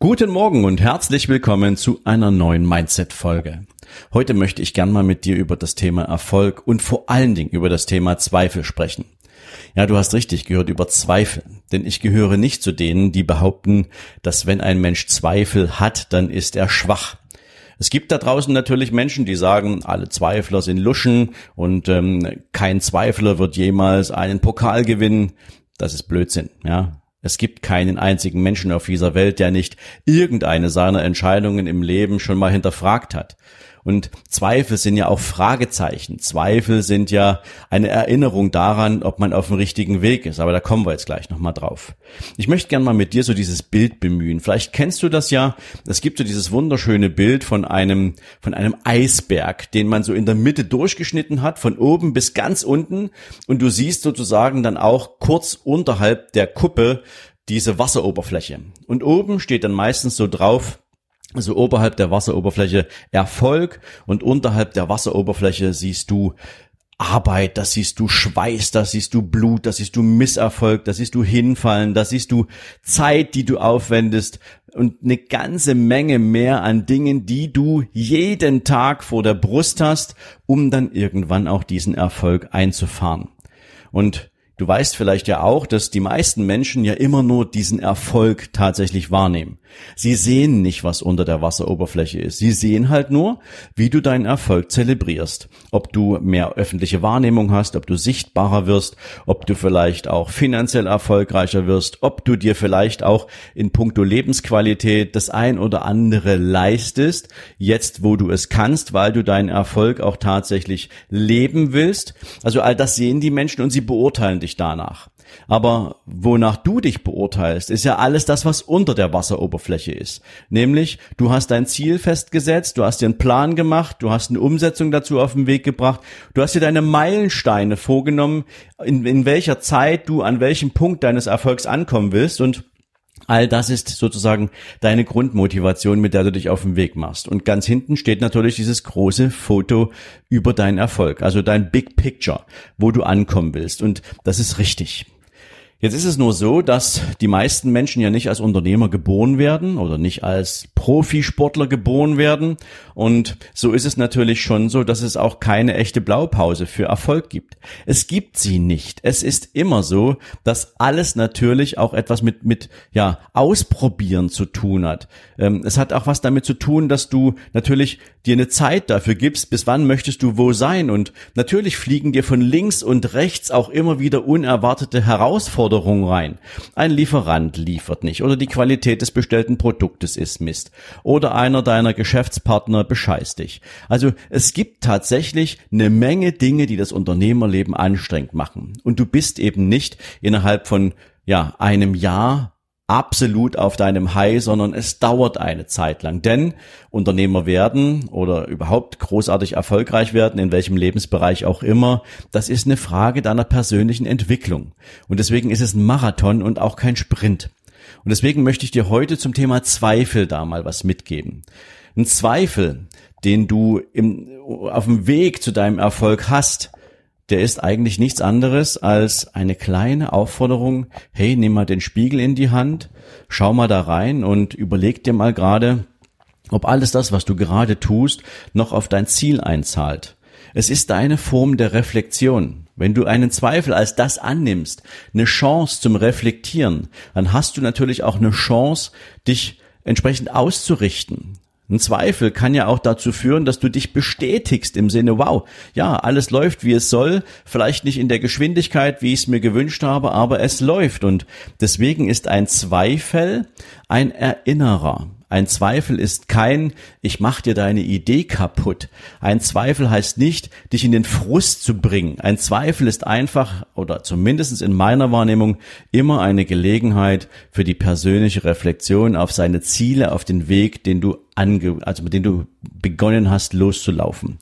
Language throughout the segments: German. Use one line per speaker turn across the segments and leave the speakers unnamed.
Guten Morgen und herzlich willkommen zu einer neuen Mindset-Folge. Heute möchte ich gern mal mit dir über das Thema Erfolg und vor allen Dingen über das Thema Zweifel sprechen. Ja, du hast richtig gehört über Zweifel, denn ich gehöre nicht zu denen, die behaupten, dass wenn ein Mensch Zweifel hat, dann ist er schwach. Es gibt da draußen natürlich Menschen, die sagen, alle Zweifler sind Luschen und ähm, kein Zweifler wird jemals einen Pokal gewinnen. Das ist Blödsinn, ja. Es gibt keinen einzigen Menschen auf dieser Welt, der nicht irgendeine seiner Entscheidungen im Leben schon mal hinterfragt hat. Und Zweifel sind ja auch Fragezeichen. Zweifel sind ja eine Erinnerung daran, ob man auf dem richtigen Weg ist. Aber da kommen wir jetzt gleich nochmal drauf. Ich möchte gerne mal mit dir so dieses Bild bemühen. Vielleicht kennst du das ja. Es gibt so dieses wunderschöne Bild von einem, von einem Eisberg, den man so in der Mitte durchgeschnitten hat, von oben bis ganz unten. Und du siehst sozusagen dann auch kurz unterhalb der Kuppe diese Wasseroberfläche. Und oben steht dann meistens so drauf, also oberhalb der Wasseroberfläche Erfolg und unterhalb der Wasseroberfläche siehst du Arbeit, da siehst du Schweiß, da siehst du Blut, da siehst du Misserfolg, da siehst du Hinfallen, da siehst du Zeit, die du aufwendest und eine ganze Menge mehr an Dingen, die du jeden Tag vor der Brust hast, um dann irgendwann auch diesen Erfolg einzufahren. Und Du weißt vielleicht ja auch, dass die meisten Menschen ja immer nur diesen Erfolg tatsächlich wahrnehmen. Sie sehen nicht, was unter der Wasseroberfläche ist. Sie sehen halt nur, wie du deinen Erfolg zelebrierst. Ob du mehr öffentliche Wahrnehmung hast, ob du sichtbarer wirst, ob du vielleicht auch finanziell erfolgreicher wirst, ob du dir vielleicht auch in puncto Lebensqualität das ein oder andere leistest, jetzt wo du es kannst, weil du deinen Erfolg auch tatsächlich leben willst. Also all das sehen die Menschen und sie beurteilen dich danach. Aber wonach du dich beurteilst, ist ja alles das, was unter der Wasseroberfläche ist. Nämlich, du hast dein Ziel festgesetzt, du hast dir einen Plan gemacht, du hast eine Umsetzung dazu auf den Weg gebracht, du hast dir deine Meilensteine vorgenommen, in, in welcher Zeit du an welchem Punkt deines Erfolgs ankommen willst und All das ist sozusagen deine Grundmotivation, mit der du dich auf den Weg machst. Und ganz hinten steht natürlich dieses große Foto über deinen Erfolg, also dein Big Picture, wo du ankommen willst. Und das ist richtig. Jetzt ist es nur so, dass die meisten Menschen ja nicht als Unternehmer geboren werden oder nicht als Profisportler geboren werden. Und so ist es natürlich schon so, dass es auch keine echte Blaupause für Erfolg gibt. Es gibt sie nicht. Es ist immer so, dass alles natürlich auch etwas mit, mit, ja, Ausprobieren zu tun hat. Ähm, es hat auch was damit zu tun, dass du natürlich dir eine Zeit dafür gibst, bis wann möchtest du wo sein. Und natürlich fliegen dir von links und rechts auch immer wieder unerwartete Herausforderungen Anforderungen rein. Ein Lieferant liefert nicht oder die Qualität des bestellten Produktes ist Mist oder einer deiner Geschäftspartner bescheißt dich. Also es gibt tatsächlich eine Menge Dinge, die das Unternehmerleben anstrengend machen. Und du bist eben nicht innerhalb von ja, einem Jahr absolut auf deinem High, sondern es dauert eine Zeit lang. Denn Unternehmer werden oder überhaupt großartig erfolgreich werden, in welchem Lebensbereich auch immer, das ist eine Frage deiner persönlichen Entwicklung. Und deswegen ist es ein Marathon und auch kein Sprint. Und deswegen möchte ich dir heute zum Thema Zweifel da mal was mitgeben. Ein Zweifel, den du im, auf dem Weg zu deinem Erfolg hast, der ist eigentlich nichts anderes als eine kleine Aufforderung, hey, nimm mal den Spiegel in die Hand, schau mal da rein und überleg dir mal gerade, ob alles das, was du gerade tust, noch auf dein Ziel einzahlt. Es ist deine Form der Reflexion. Wenn du einen Zweifel als das annimmst, eine Chance zum Reflektieren, dann hast du natürlich auch eine Chance, dich entsprechend auszurichten. Ein Zweifel kann ja auch dazu führen, dass du dich bestätigst im Sinne, wow, ja, alles läuft, wie es soll, vielleicht nicht in der Geschwindigkeit, wie ich es mir gewünscht habe, aber es läuft. Und deswegen ist ein Zweifel ein Erinnerer. Ein Zweifel ist kein, ich mach dir deine Idee kaputt. Ein Zweifel heißt nicht, dich in den Frust zu bringen. Ein Zweifel ist einfach, oder zumindest in meiner Wahrnehmung, immer eine Gelegenheit für die persönliche Reflexion auf seine Ziele, auf den Weg, den du ange, also mit denen du begonnen hast loszulaufen.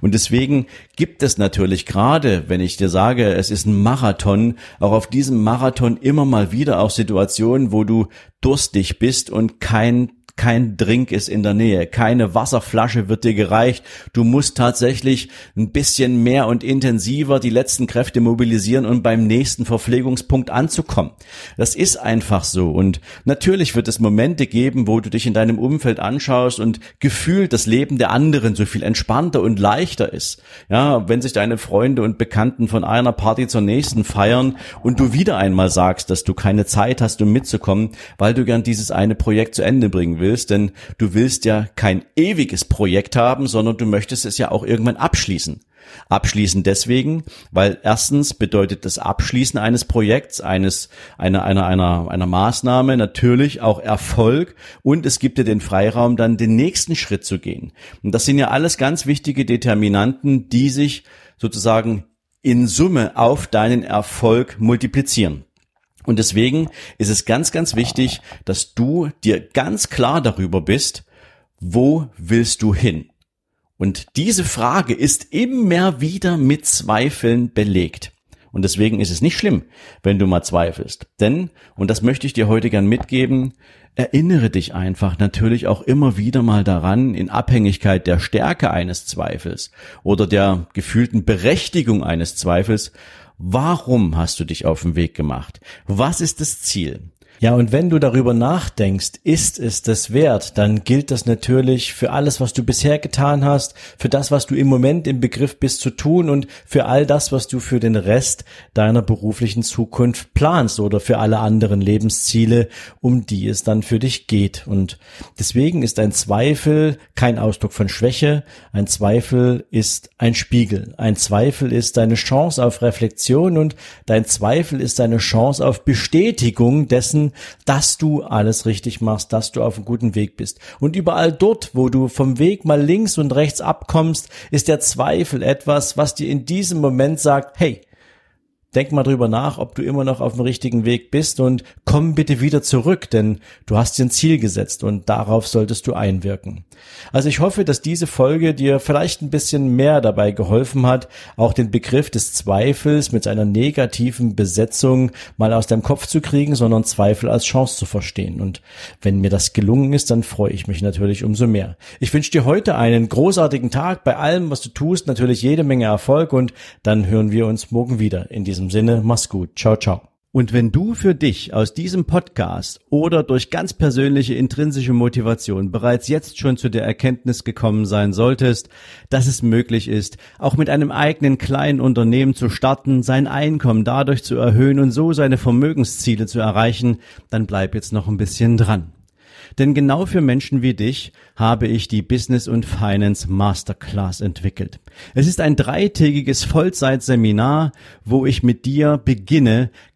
Und deswegen gibt es natürlich gerade, wenn ich dir sage, es ist ein Marathon, auch auf diesem Marathon immer mal wieder auch Situationen, wo du durstig bist und kein kein Drink ist in der Nähe, keine Wasserflasche wird dir gereicht. Du musst tatsächlich ein bisschen mehr und intensiver die letzten Kräfte mobilisieren, um beim nächsten Verpflegungspunkt anzukommen. Das ist einfach so. Und natürlich wird es Momente geben, wo du dich in deinem Umfeld anschaust und gefühlt das Leben der anderen so viel entspannter und leichter ist. Ja, wenn sich deine Freunde und Bekannten von einer Party zur nächsten feiern und du wieder einmal sagst, dass du keine Zeit hast, um mitzukommen, weil du gern dieses eine Projekt zu Ende bringen willst, denn du willst ja kein ewiges Projekt haben, sondern du möchtest es ja auch irgendwann abschließen. Abschließen deswegen, weil erstens bedeutet das Abschließen eines Projekts, eines, einer, einer, einer, einer Maßnahme natürlich auch Erfolg und es gibt dir den Freiraum, dann den nächsten Schritt zu gehen. Und das sind ja alles ganz wichtige Determinanten, die sich sozusagen in Summe auf deinen Erfolg multiplizieren. Und deswegen ist es ganz, ganz wichtig, dass du dir ganz klar darüber bist, wo willst du hin? Und diese Frage ist immer wieder mit Zweifeln belegt. Und deswegen ist es nicht schlimm, wenn du mal zweifelst. Denn, und das möchte ich dir heute gern mitgeben, erinnere dich einfach natürlich auch immer wieder mal daran, in Abhängigkeit der Stärke eines Zweifels oder der gefühlten Berechtigung eines Zweifels, Warum hast du dich auf den Weg gemacht? Was ist das Ziel?
Ja, und wenn du darüber nachdenkst, ist es das wert, dann gilt das natürlich für alles, was du bisher getan hast, für das, was du im Moment im Begriff bist zu tun und für all das, was du für den Rest deiner beruflichen Zukunft planst oder für alle anderen Lebensziele, um die es dann für dich geht. Und deswegen ist ein Zweifel kein Ausdruck von Schwäche, ein Zweifel ist ein Spiegel, ein Zweifel ist deine Chance auf Reflexion und dein Zweifel ist deine Chance auf Bestätigung dessen, dass du alles richtig machst, dass du auf einem guten Weg bist. Und überall dort, wo du vom Weg mal links und rechts abkommst, ist der Zweifel etwas, was dir in diesem Moment sagt, hey, denk mal drüber nach, ob du immer noch auf dem richtigen Weg bist und komm bitte wieder zurück, denn du hast dir ein Ziel gesetzt und darauf solltest du einwirken. Also ich hoffe, dass diese Folge dir vielleicht ein bisschen mehr dabei geholfen hat, auch den Begriff des Zweifels mit seiner negativen Besetzung mal aus deinem Kopf zu kriegen, sondern Zweifel als Chance zu verstehen. Und wenn mir das gelungen ist, dann freue ich mich natürlich umso mehr. Ich wünsche dir heute einen großartigen Tag bei allem, was du tust, natürlich jede Menge Erfolg und dann hören wir uns morgen wieder in diesem diesem Sinne, mach's gut. Ciao, ciao.
Und wenn du für dich aus diesem Podcast oder durch ganz persönliche intrinsische Motivation bereits jetzt schon zu der Erkenntnis gekommen sein solltest, dass es möglich ist, auch mit einem eigenen kleinen Unternehmen zu starten, sein Einkommen dadurch zu erhöhen und so seine Vermögensziele zu erreichen, dann bleib jetzt noch ein bisschen dran. Denn genau für Menschen wie dich habe ich die Business und Finance Masterclass entwickelt. Es ist ein dreitägiges Vollzeitseminar, wo ich mit dir beginne,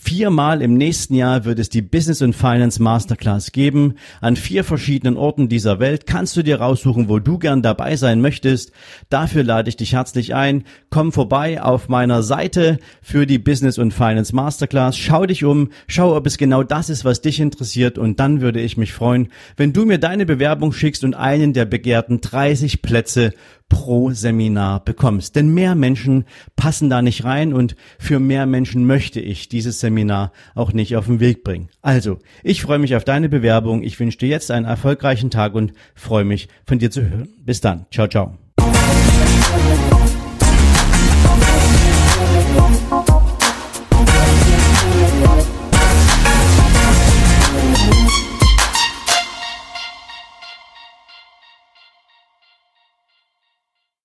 Viermal im nächsten Jahr wird es die Business and Finance Masterclass geben. An vier verschiedenen Orten dieser Welt kannst du dir raussuchen, wo du gern dabei sein möchtest. Dafür lade ich dich herzlich ein. Komm vorbei auf meiner Seite für die Business und Finance Masterclass. Schau dich um, schau, ob es genau das ist, was dich interessiert und dann würde ich mich freuen, wenn du mir deine Bewerbung schickst und einen der begehrten 30 Plätze pro Seminar bekommst. Denn mehr Menschen passen da nicht rein und für mehr Menschen möchte ich dieses Seminar auch nicht auf den Weg bringen. Also, ich freue mich auf deine Bewerbung. Ich wünsche dir jetzt einen erfolgreichen Tag und freue mich von dir zu hören. Bis dann. Ciao, ciao.